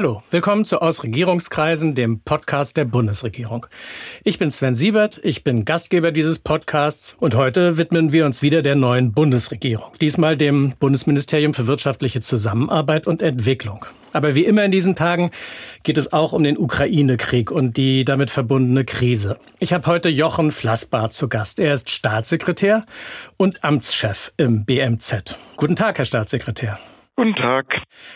Hallo, willkommen zu Aus Regierungskreisen, dem Podcast der Bundesregierung. Ich bin Sven Siebert, ich bin Gastgeber dieses Podcasts und heute widmen wir uns wieder der neuen Bundesregierung. Diesmal dem Bundesministerium für wirtschaftliche Zusammenarbeit und Entwicklung. Aber wie immer in diesen Tagen geht es auch um den Ukraine-Krieg und die damit verbundene Krise. Ich habe heute Jochen Flassbart zu Gast. Er ist Staatssekretär und Amtschef im BMZ. Guten Tag, Herr Staatssekretär. Guten Tag.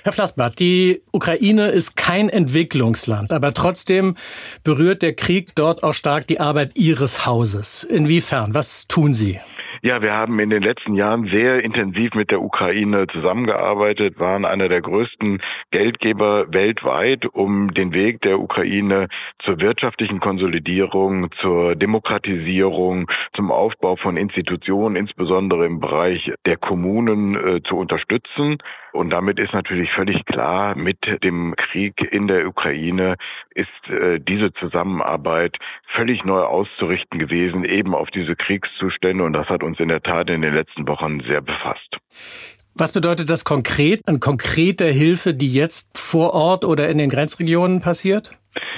Herr Flassbart, die Ukraine ist kein Entwicklungsland, aber trotzdem berührt der Krieg dort auch stark die Arbeit Ihres Hauses. Inwiefern? Was tun Sie? Ja, wir haben in den letzten Jahren sehr intensiv mit der Ukraine zusammengearbeitet, waren einer der größten Geldgeber weltweit, um den Weg der Ukraine zur wirtschaftlichen Konsolidierung, zur Demokratisierung, zum Aufbau von Institutionen, insbesondere im Bereich der Kommunen, äh, zu unterstützen. Und damit ist natürlich völlig klar, mit dem Krieg in der Ukraine ist äh, diese Zusammenarbeit völlig neu auszurichten gewesen, eben auf diese Kriegszustände. Und das hat uns in der Tat in den letzten Wochen sehr befasst. Was bedeutet das konkret an konkreter Hilfe, die jetzt vor Ort oder in den Grenzregionen passiert?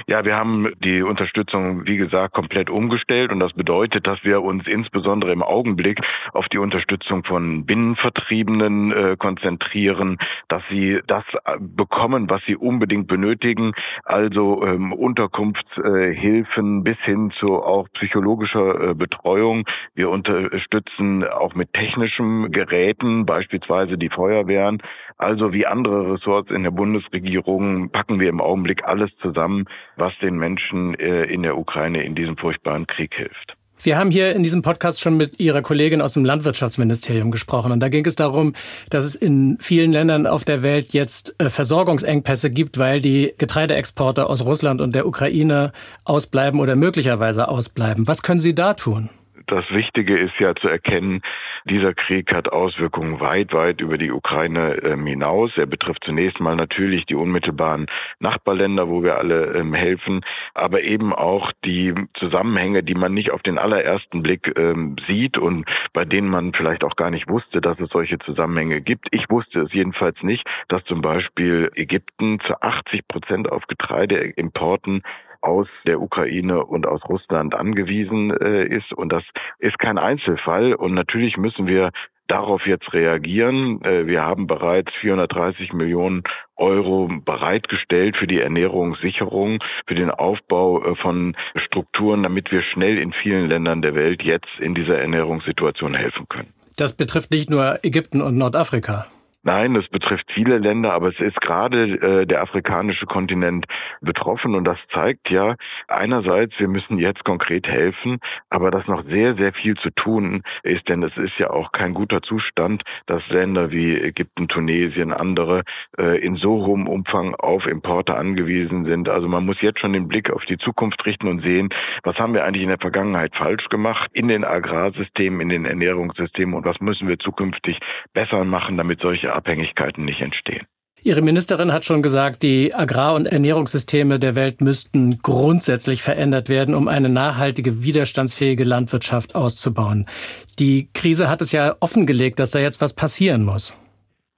Ja, wir haben die Unterstützung, wie gesagt, komplett umgestellt und das bedeutet, dass wir uns insbesondere im Augenblick auf die Unterstützung von Binnenvertriebenen äh, konzentrieren, dass sie das bekommen, was sie unbedingt benötigen, also ähm, Unterkunftshilfen bis hin zu auch psychologischer äh, Betreuung. Wir unterstützen auch mit technischen Geräten, beispielsweise die Feuerwehren. Also wie andere Ressorts in der Bundesregierung packen wir im Augenblick alles zusammen, was den Menschen äh, in der Ukraine in diesem furchtbaren Krieg hilft. Wir haben hier in diesem Podcast schon mit Ihrer Kollegin aus dem Landwirtschaftsministerium gesprochen. Und da ging es darum, dass es in vielen Ländern auf der Welt jetzt äh, Versorgungsengpässe gibt, weil die Getreideexporte aus Russland und der Ukraine ausbleiben oder möglicherweise ausbleiben. Was können Sie da tun? Das Wichtige ist ja zu erkennen, dieser Krieg hat Auswirkungen weit, weit über die Ukraine ähm, hinaus. Er betrifft zunächst mal natürlich die unmittelbaren Nachbarländer, wo wir alle ähm, helfen, aber eben auch die Zusammenhänge, die man nicht auf den allerersten Blick ähm, sieht und bei denen man vielleicht auch gar nicht wusste, dass es solche Zusammenhänge gibt. Ich wusste es jedenfalls nicht, dass zum Beispiel Ägypten zu 80 Prozent auf Getreideimporten aus der Ukraine und aus Russland angewiesen äh, ist. Und das ist kein Einzelfall. Und natürlich müssen wir darauf jetzt reagieren. Äh, wir haben bereits 430 Millionen Euro bereitgestellt für die Ernährungssicherung, für den Aufbau äh, von Strukturen, damit wir schnell in vielen Ländern der Welt jetzt in dieser Ernährungssituation helfen können. Das betrifft nicht nur Ägypten und Nordafrika. Nein, es betrifft viele Länder, aber es ist gerade äh, der afrikanische Kontinent betroffen und das zeigt ja einerseits, wir müssen jetzt konkret helfen, aber dass noch sehr, sehr viel zu tun ist, denn es ist ja auch kein guter Zustand, dass Länder wie Ägypten, Tunesien, andere äh, in so hohem Umfang auf Importe angewiesen sind. Also man muss jetzt schon den Blick auf die Zukunft richten und sehen, was haben wir eigentlich in der Vergangenheit falsch gemacht in den Agrarsystemen, in den Ernährungssystemen und was müssen wir zukünftig besser machen, damit solche Abhängigkeiten nicht entstehen. Ihre Ministerin hat schon gesagt, die Agrar- und Ernährungssysteme der Welt müssten grundsätzlich verändert werden, um eine nachhaltige, widerstandsfähige Landwirtschaft auszubauen. Die Krise hat es ja offengelegt, dass da jetzt was passieren muss.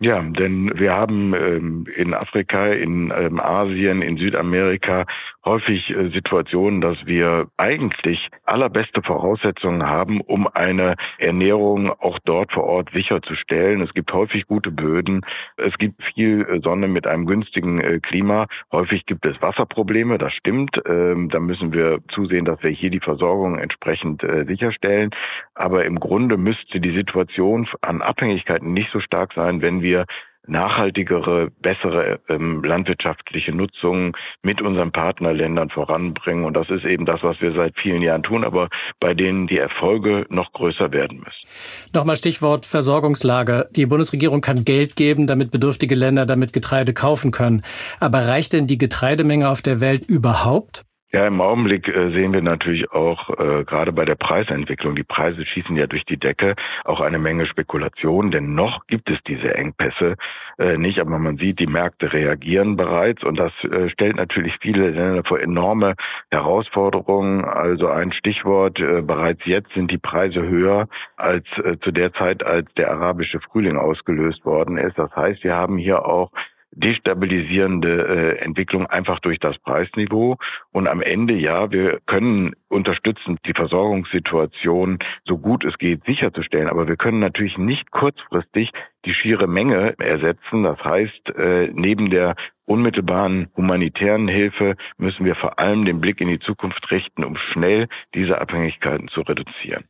Ja, denn wir haben ähm, in Afrika, in ähm, Asien, in Südamerika häufig äh, Situationen, dass wir eigentlich allerbeste Voraussetzungen haben, um eine Ernährung auch dort vor Ort sicherzustellen. Es gibt häufig gute Böden, es gibt viel äh, Sonne mit einem günstigen äh, Klima. Häufig gibt es Wasserprobleme, das stimmt. Ähm, da müssen wir zusehen, dass wir hier die Versorgung entsprechend sicherstellen. Aber im Grunde müsste die Situation an Abhängigkeiten nicht so stark sein, wenn wir nachhaltigere, bessere ähm, landwirtschaftliche Nutzung mit unseren Partnerländern voranbringen. Und das ist eben das, was wir seit vielen Jahren tun, aber bei denen die Erfolge noch größer werden müssen. Nochmal Stichwort Versorgungslage. Die Bundesregierung kann Geld geben, damit bedürftige Länder damit Getreide kaufen können. Aber reicht denn die Getreidemenge auf der Welt überhaupt? Ja, im Augenblick äh, sehen wir natürlich auch äh, gerade bei der Preisentwicklung, die Preise schießen ja durch die Decke, auch eine Menge Spekulation, denn noch gibt es diese Engpässe äh, nicht, aber man sieht, die Märkte reagieren bereits und das äh, stellt natürlich viele Länder vor enorme Herausforderungen. Also ein Stichwort, äh, bereits jetzt sind die Preise höher als äh, zu der Zeit, als der arabische Frühling ausgelöst worden ist. Das heißt, wir haben hier auch destabilisierende äh, Entwicklung einfach durch das Preisniveau. Und am Ende, ja, wir können unterstützen, die Versorgungssituation so gut es geht sicherzustellen. Aber wir können natürlich nicht kurzfristig die schiere Menge ersetzen. Das heißt, äh, neben der unmittelbaren humanitären Hilfe müssen wir vor allem den Blick in die Zukunft richten, um schnell diese Abhängigkeiten zu reduzieren.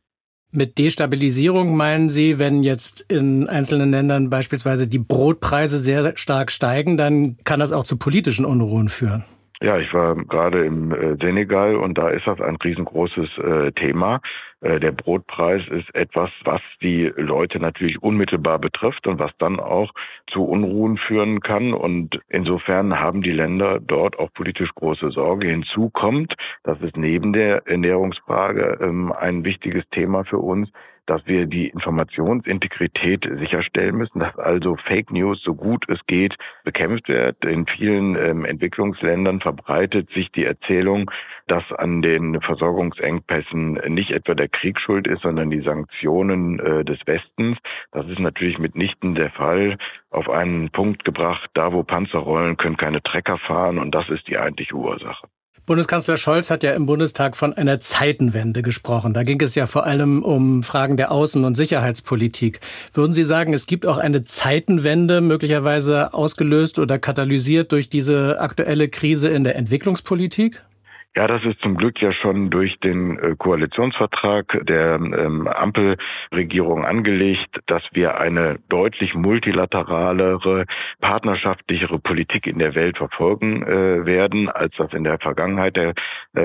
Mit Destabilisierung meinen Sie, wenn jetzt in einzelnen Ländern beispielsweise die Brotpreise sehr stark steigen, dann kann das auch zu politischen Unruhen führen? Ja, ich war gerade im äh, Senegal und da ist das ein riesengroßes äh, Thema. Äh, der Brotpreis ist etwas, was die Leute natürlich unmittelbar betrifft und was dann auch zu Unruhen führen kann. Und insofern haben die Länder dort auch politisch große Sorge. Hinzu kommt, das ist neben der Ernährungsfrage ähm, ein wichtiges Thema für uns, dass wir die Informationsintegrität sicherstellen müssen, dass also Fake News so gut es geht bekämpft wird. In vielen ähm, Entwicklungsländern verbreitet sich die Erzählung, dass an den Versorgungsengpässen nicht etwa der Krieg schuld ist, sondern die Sanktionen äh, des Westens. Das ist natürlich mitnichten der Fall. Auf einen Punkt gebracht, da wo Panzer rollen, können keine Trecker fahren und das ist die eigentliche Ursache. Bundeskanzler Scholz hat ja im Bundestag von einer Zeitenwende gesprochen. Da ging es ja vor allem um Fragen der Außen- und Sicherheitspolitik. Würden Sie sagen, es gibt auch eine Zeitenwende möglicherweise ausgelöst oder katalysiert durch diese aktuelle Krise in der Entwicklungspolitik? Ja, das ist zum Glück ja schon durch den äh, Koalitionsvertrag der ähm, Ampelregierung angelegt, dass wir eine deutlich multilateralere, partnerschaftlichere Politik in der Welt verfolgen äh, werden, als das in der Vergangenheit der,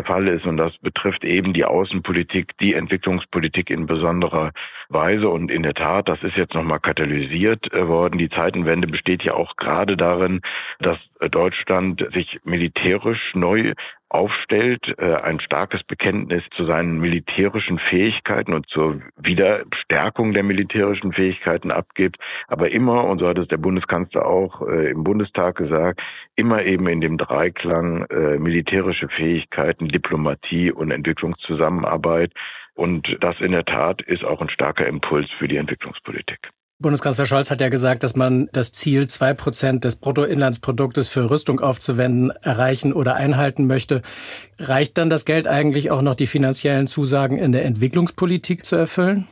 Fall ist. Und das betrifft eben die Außenpolitik, die Entwicklungspolitik in besonderer Weise. Und in der Tat, das ist jetzt nochmal katalysiert äh, worden. Die Zeitenwende besteht ja auch gerade darin, dass Deutschland sich militärisch neu aufstellt, äh, ein starkes Bekenntnis zu seinen militärischen Fähigkeiten und zur Wiederstärkung der militärischen Fähigkeiten abgibt, aber immer, und so hat es der Bundeskanzler auch äh, im Bundestag gesagt, immer eben in dem Dreiklang äh, militärische Fähigkeiten, Diplomatie und Entwicklungszusammenarbeit. Und das in der Tat ist auch ein starker Impuls für die Entwicklungspolitik. Bundeskanzler Scholz hat ja gesagt, dass man das Ziel, zwei Prozent des Bruttoinlandsproduktes für Rüstung aufzuwenden, erreichen oder einhalten möchte. Reicht dann das Geld eigentlich auch noch, die finanziellen Zusagen in der Entwicklungspolitik zu erfüllen?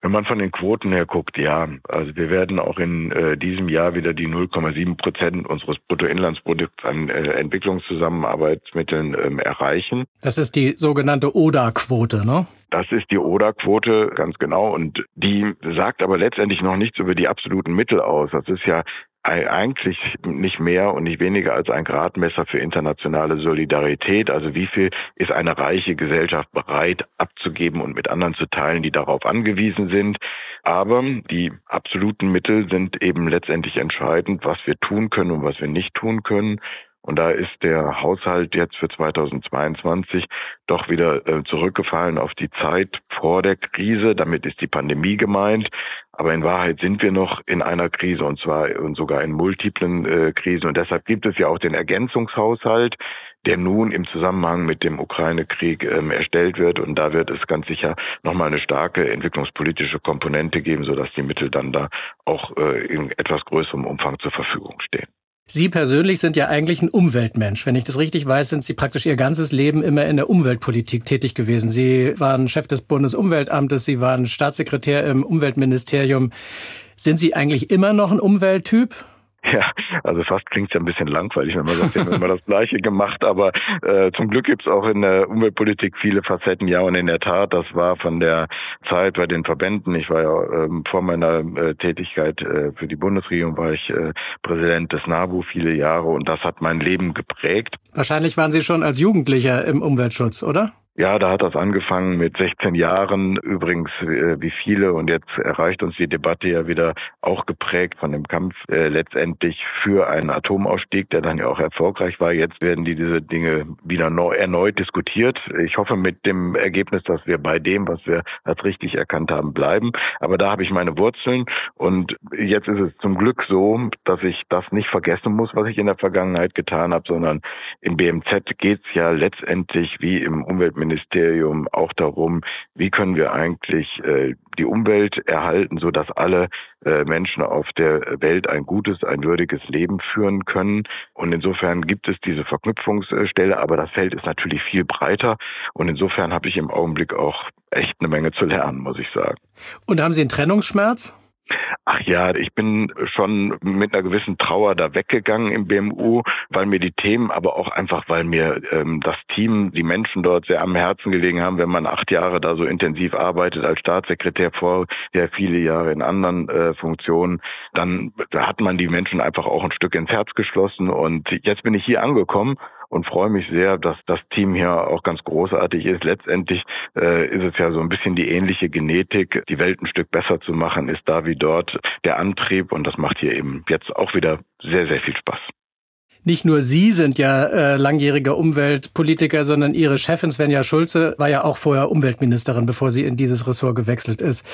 Wenn man von den Quoten her guckt, ja. Also wir werden auch in äh, diesem Jahr wieder die 0,7 Prozent unseres Bruttoinlandsprodukts an äh, Entwicklungszusammenarbeitsmitteln ähm, erreichen. Das ist die sogenannte ODA-Quote, ne? Das ist die ODA-Quote, ganz genau. Und die sagt aber letztendlich noch nichts über die absoluten Mittel aus. Das ist ja eigentlich nicht mehr und nicht weniger als ein Gradmesser für internationale Solidarität. Also wie viel ist eine reiche Gesellschaft bereit abzugeben und mit anderen zu teilen, die darauf angewiesen sind. Aber die absoluten Mittel sind eben letztendlich entscheidend, was wir tun können und was wir nicht tun können. Und da ist der Haushalt jetzt für 2022 doch wieder äh, zurückgefallen auf die Zeit vor der Krise. Damit ist die Pandemie gemeint. Aber in Wahrheit sind wir noch in einer Krise und zwar und sogar in multiplen äh, Krisen. Und deshalb gibt es ja auch den Ergänzungshaushalt, der nun im Zusammenhang mit dem Ukraine-Krieg ähm, erstellt wird. Und da wird es ganz sicher nochmal eine starke entwicklungspolitische Komponente geben, sodass die Mittel dann da auch äh, in etwas größerem Umfang zur Verfügung stehen. Sie persönlich sind ja eigentlich ein Umweltmensch. Wenn ich das richtig weiß, sind Sie praktisch Ihr ganzes Leben immer in der Umweltpolitik tätig gewesen. Sie waren Chef des Bundesumweltamtes, Sie waren Staatssekretär im Umweltministerium. Sind Sie eigentlich immer noch ein Umwelttyp? Ja, also fast klingt es ja ein bisschen langweilig, wenn man sagt, wir haben immer das Gleiche gemacht, aber äh, zum Glück gibt es auch in der Umweltpolitik viele Facetten, ja, und in der Tat, das war von der Zeit bei den Verbänden, ich war ja ähm, vor meiner äh, Tätigkeit äh, für die Bundesregierung, war ich äh, Präsident des NABU viele Jahre und das hat mein Leben geprägt. Wahrscheinlich waren Sie schon als Jugendlicher im Umweltschutz, oder? Ja, da hat das angefangen mit 16 Jahren, übrigens äh, wie viele und jetzt erreicht uns die Debatte ja wieder auch geprägt von dem Kampf äh, letztendlich für einen Atomausstieg, der dann ja auch erfolgreich war. Jetzt werden die diese Dinge wieder neu, erneut diskutiert. Ich hoffe mit dem Ergebnis, dass wir bei dem, was wir als richtig erkannt haben, bleiben. Aber da habe ich meine Wurzeln und jetzt ist es zum Glück so, dass ich das nicht vergessen muss, was ich in der Vergangenheit getan habe, sondern im BMZ geht es ja letztendlich wie im Umweltministerium auch darum, wie können wir eigentlich äh, die Umwelt erhalten, so dass alle äh, Menschen auf der Welt ein gutes, ein würdiges Leben führen können. Und insofern gibt es diese Verknüpfungsstelle, aber das Feld ist natürlich viel breiter. Und insofern habe ich im Augenblick auch echt eine Menge zu lernen, muss ich sagen. Und haben Sie einen Trennungsschmerz? Ach ja, ich bin schon mit einer gewissen Trauer da weggegangen im BMU, weil mir die Themen, aber auch einfach, weil mir ähm, das Team, die Menschen dort sehr am Herzen gelegen haben, wenn man acht Jahre da so intensiv arbeitet als Staatssekretär vor, ja viele Jahre in anderen äh, Funktionen, dann hat man die Menschen einfach auch ein Stück ins Herz geschlossen. Und jetzt bin ich hier angekommen und freue mich sehr, dass das Team hier auch ganz großartig ist. Letztendlich äh, ist es ja so ein bisschen die ähnliche Genetik. Die Welt ein Stück besser zu machen, ist da wie dort der Antrieb und das macht hier eben jetzt auch wieder sehr, sehr viel Spaß. Nicht nur Sie sind ja äh, langjähriger Umweltpolitiker, sondern Ihre Chefin Svenja Schulze war ja auch vorher Umweltministerin, bevor sie in dieses Ressort gewechselt ist.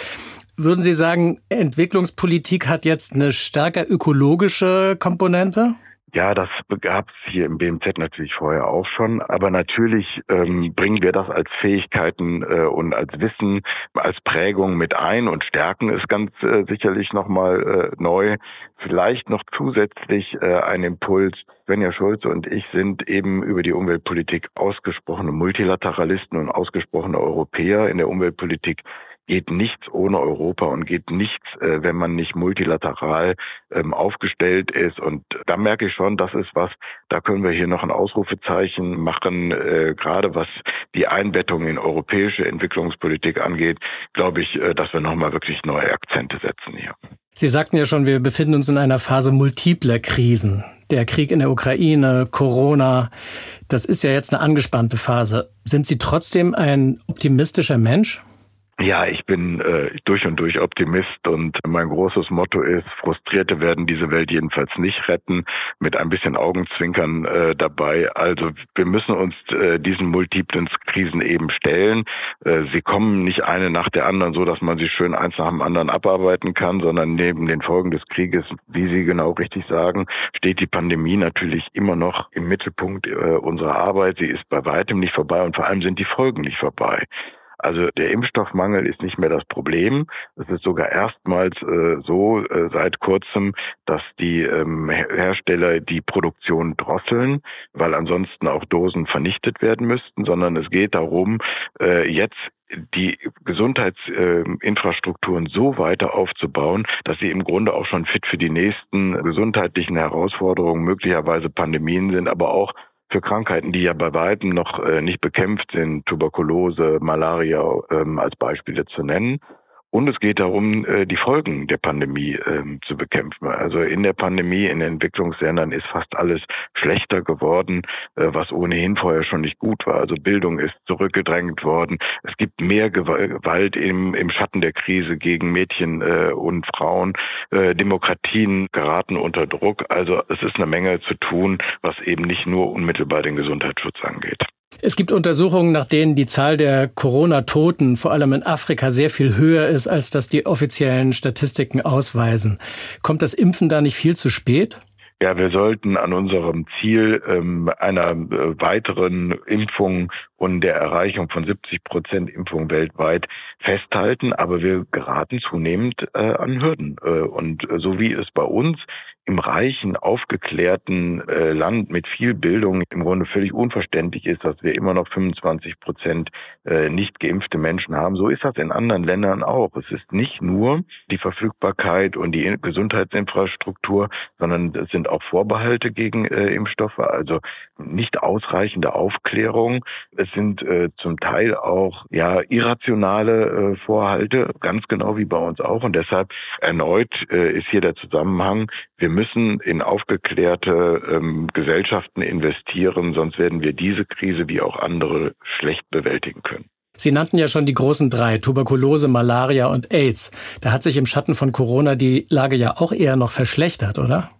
Würden Sie sagen, Entwicklungspolitik hat jetzt eine stärker ökologische Komponente? Ja, das gab es hier im BMZ natürlich vorher auch schon, aber natürlich ähm, bringen wir das als Fähigkeiten äh, und als Wissen, als Prägung mit ein und stärken es ganz äh, sicherlich nochmal äh, neu. Vielleicht noch zusätzlich äh, ein Impuls. Svenja Schulze und ich sind eben über die Umweltpolitik ausgesprochene Multilateralisten und ausgesprochene Europäer in der Umweltpolitik geht nichts ohne Europa und geht nichts, äh, wenn man nicht multilateral ähm, aufgestellt ist. Und da merke ich schon, das ist was, da können wir hier noch ein Ausrufezeichen machen, äh, gerade was die Einbettung in europäische Entwicklungspolitik angeht, glaube ich, äh, dass wir nochmal wirklich neue Akzente setzen hier. Sie sagten ja schon, wir befinden uns in einer Phase multipler Krisen. Der Krieg in der Ukraine, Corona, das ist ja jetzt eine angespannte Phase. Sind Sie trotzdem ein optimistischer Mensch? Ja, ich bin äh, durch und durch Optimist und mein großes Motto ist, Frustrierte werden diese Welt jedenfalls nicht retten, mit ein bisschen Augenzwinkern äh, dabei. Also wir müssen uns äh, diesen multiplen Krisen eben stellen. Äh, sie kommen nicht eine nach der anderen, so dass man sie schön eins nach dem anderen abarbeiten kann, sondern neben den Folgen des Krieges, wie Sie genau richtig sagen, steht die Pandemie natürlich immer noch im Mittelpunkt äh, unserer Arbeit. Sie ist bei weitem nicht vorbei und vor allem sind die Folgen nicht vorbei. Also der Impfstoffmangel ist nicht mehr das Problem. Es ist sogar erstmals äh, so äh, seit kurzem, dass die ähm, Hersteller die Produktion drosseln, weil ansonsten auch Dosen vernichtet werden müssten, sondern es geht darum, äh, jetzt die Gesundheitsinfrastrukturen so weiter aufzubauen, dass sie im Grunde auch schon fit für die nächsten gesundheitlichen Herausforderungen, möglicherweise Pandemien sind, aber auch für Krankheiten, die ja bei weitem noch äh, nicht bekämpft sind, Tuberkulose, Malaria ähm, als Beispiele zu nennen. Und es geht darum, äh, die Folgen der Pandemie ähm, zu bekämpfen. Also in der Pandemie in den Entwicklungsländern ist fast alles schlechter geworden, äh, was ohnehin vorher schon nicht gut war. Also Bildung ist zurückgedrängt worden. Es gibt mehr Gewalt im, im Schatten der Krise gegen Mädchen äh, und Frauen. Demokratien geraten unter Druck. Also es ist eine Menge zu tun, was eben nicht nur unmittelbar den Gesundheitsschutz angeht. Es gibt Untersuchungen, nach denen die Zahl der Corona-Toten vor allem in Afrika sehr viel höher ist, als das die offiziellen Statistiken ausweisen. Kommt das Impfen da nicht viel zu spät? Ja, wir sollten an unserem Ziel ähm, einer äh, weiteren Impfung und der Erreichung von 70 Prozent Impfung weltweit festhalten, aber wir geraten zunehmend äh, an Hürden. Äh, und so wie es bei uns im reichen, aufgeklärten äh, Land mit viel Bildung im Grunde völlig unverständlich ist, dass wir immer noch 25 Prozent äh, nicht geimpfte Menschen haben. So ist das in anderen Ländern auch. Es ist nicht nur die Verfügbarkeit und die Gesundheitsinfrastruktur, sondern es sind auch Vorbehalte gegen äh, Impfstoffe, also nicht ausreichende Aufklärung. Es sind äh, zum Teil auch ja irrationale äh, Vorhalte, ganz genau wie bei uns auch. Und deshalb erneut äh, ist hier der Zusammenhang. Wir müssen in aufgeklärte ähm, Gesellschaften investieren, sonst werden wir diese Krise wie auch andere schlecht bewältigen können. Sie nannten ja schon die großen drei, Tuberkulose, Malaria und AIDS. Da hat sich im Schatten von Corona die Lage ja auch eher noch verschlechtert, oder?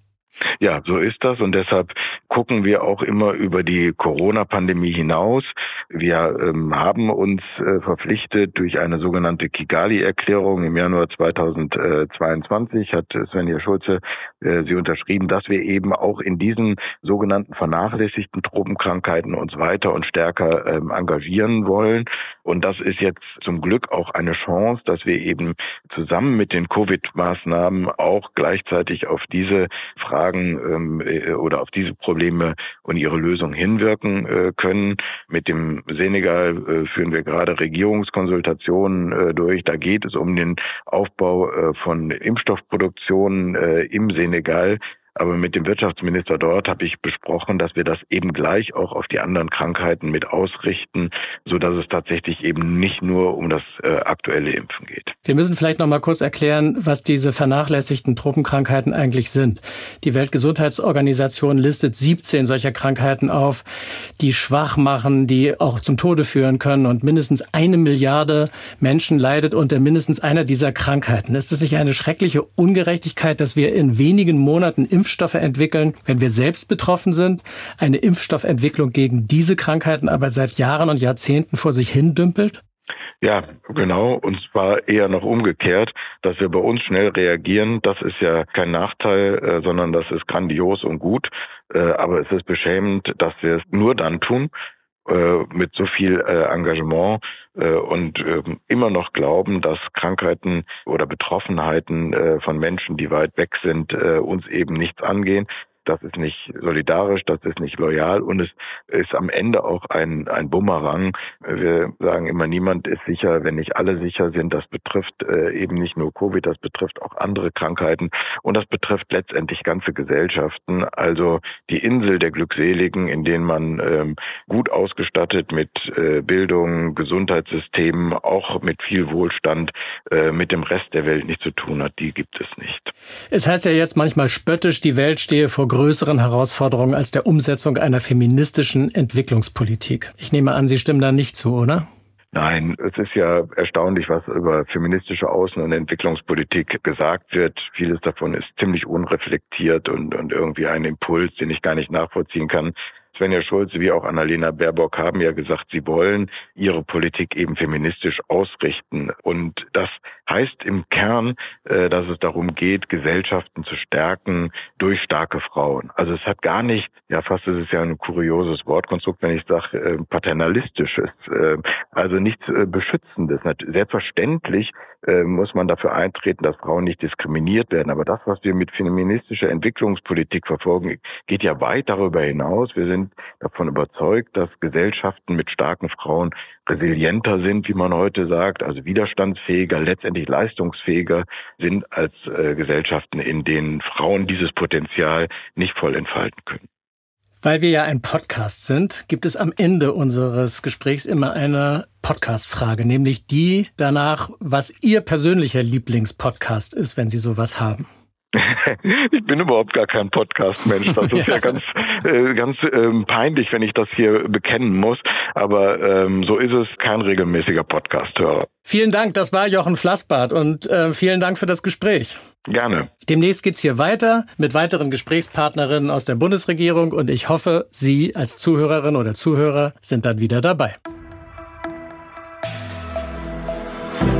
Ja, so ist das und deshalb gucken wir auch immer über die Corona-Pandemie hinaus. Wir ähm, haben uns äh, verpflichtet durch eine sogenannte Kigali-Erklärung im Januar 2022 hat Svenja Schulze äh, sie unterschrieben, dass wir eben auch in diesen sogenannten vernachlässigten Tropenkrankheiten uns weiter und stärker ähm, engagieren wollen. Und das ist jetzt zum Glück auch eine Chance, dass wir eben zusammen mit den Covid-Maßnahmen auch gleichzeitig auf diese Fragen ähm, äh, oder auf diese Probleme und ihre Lösung hinwirken äh, können. Mit dem Senegal äh, führen wir gerade Regierungskonsultationen äh, durch. Da geht es um den Aufbau äh, von Impfstoffproduktionen äh, im Senegal. Aber mit dem Wirtschaftsminister dort habe ich besprochen, dass wir das eben gleich auch auf die anderen Krankheiten mit ausrichten, so dass es tatsächlich eben nicht nur um das äh, aktuelle Impfen geht. Wir müssen vielleicht noch mal kurz erklären, was diese vernachlässigten Tropenkrankheiten eigentlich sind. Die Weltgesundheitsorganisation listet 17 solcher Krankheiten auf, die schwach machen, die auch zum Tode führen können und mindestens eine Milliarde Menschen leidet unter mindestens einer dieser Krankheiten. Ist es nicht eine schreckliche Ungerechtigkeit, dass wir in wenigen Monaten Impfstoffe entwickeln, wenn wir selbst betroffen sind, eine Impfstoffentwicklung gegen diese Krankheiten aber seit Jahren und Jahrzehnten vor sich hin dümpelt? Ja, genau. Und zwar eher noch umgekehrt, dass wir bei uns schnell reagieren. Das ist ja kein Nachteil, äh, sondern das ist grandios und gut. Äh, aber es ist beschämend, dass wir es nur dann tun, mit so viel äh, Engagement äh, und ähm, immer noch glauben, dass Krankheiten oder Betroffenheiten von Menschen, die weit weg sind, uns eben nichts angehen das ist nicht solidarisch, das ist nicht loyal und es ist am Ende auch ein, ein Bumerang. Wir sagen immer, niemand ist sicher, wenn nicht alle sicher sind. Das betrifft äh, eben nicht nur Covid, das betrifft auch andere Krankheiten und das betrifft letztendlich ganze Gesellschaften. Also die Insel der Glückseligen, in denen man ähm, gut ausgestattet mit äh, Bildung, Gesundheitssystemen, auch mit viel Wohlstand äh, mit dem Rest der Welt nichts zu tun hat, die gibt es nicht. Es heißt ja jetzt manchmal spöttisch, die Welt stehe vor größeren Herausforderungen als der Umsetzung einer feministischen Entwicklungspolitik. Ich nehme an, Sie stimmen da nicht zu, oder? Nein, es ist ja erstaunlich, was über feministische Außen- und Entwicklungspolitik gesagt wird. Vieles davon ist ziemlich unreflektiert und, und irgendwie ein Impuls, den ich gar nicht nachvollziehen kann. Svenja Schulze wie auch Annalena Baerbock haben ja gesagt, sie wollen ihre Politik eben feministisch ausrichten. Und das heißt im Kern, äh, dass es darum geht, Gesellschaften zu stärken durch starke Frauen. Also es hat gar nicht, ja fast ist es ja ein kurioses Wortkonstrukt, wenn ich sage, äh, paternalistisches, äh, also nichts Beschützendes. Selbstverständlich muss man dafür eintreten, dass Frauen nicht diskriminiert werden. Aber das, was wir mit feministischer Entwicklungspolitik verfolgen, geht ja weit darüber hinaus. Wir sind sind davon überzeugt, dass Gesellschaften mit starken Frauen resilienter sind, wie man heute sagt, also widerstandsfähiger, letztendlich leistungsfähiger sind als äh, Gesellschaften, in denen Frauen dieses Potenzial nicht voll entfalten können. Weil wir ja ein Podcast sind, gibt es am Ende unseres Gesprächs immer eine Podcast-Frage, nämlich die danach, was Ihr persönlicher Lieblingspodcast ist, wenn Sie sowas haben. ich bin überhaupt gar kein Podcast-Mensch. Das ist ja, ja ganz, äh, ganz ähm, peinlich, wenn ich das hier bekennen muss. Aber ähm, so ist es, kein regelmäßiger Podcast-Hörer. Vielen Dank, das war Jochen Flassbart und äh, vielen Dank für das Gespräch. Gerne. Demnächst geht's hier weiter mit weiteren Gesprächspartnerinnen aus der Bundesregierung und ich hoffe, Sie als Zuhörerin oder Zuhörer sind dann wieder dabei.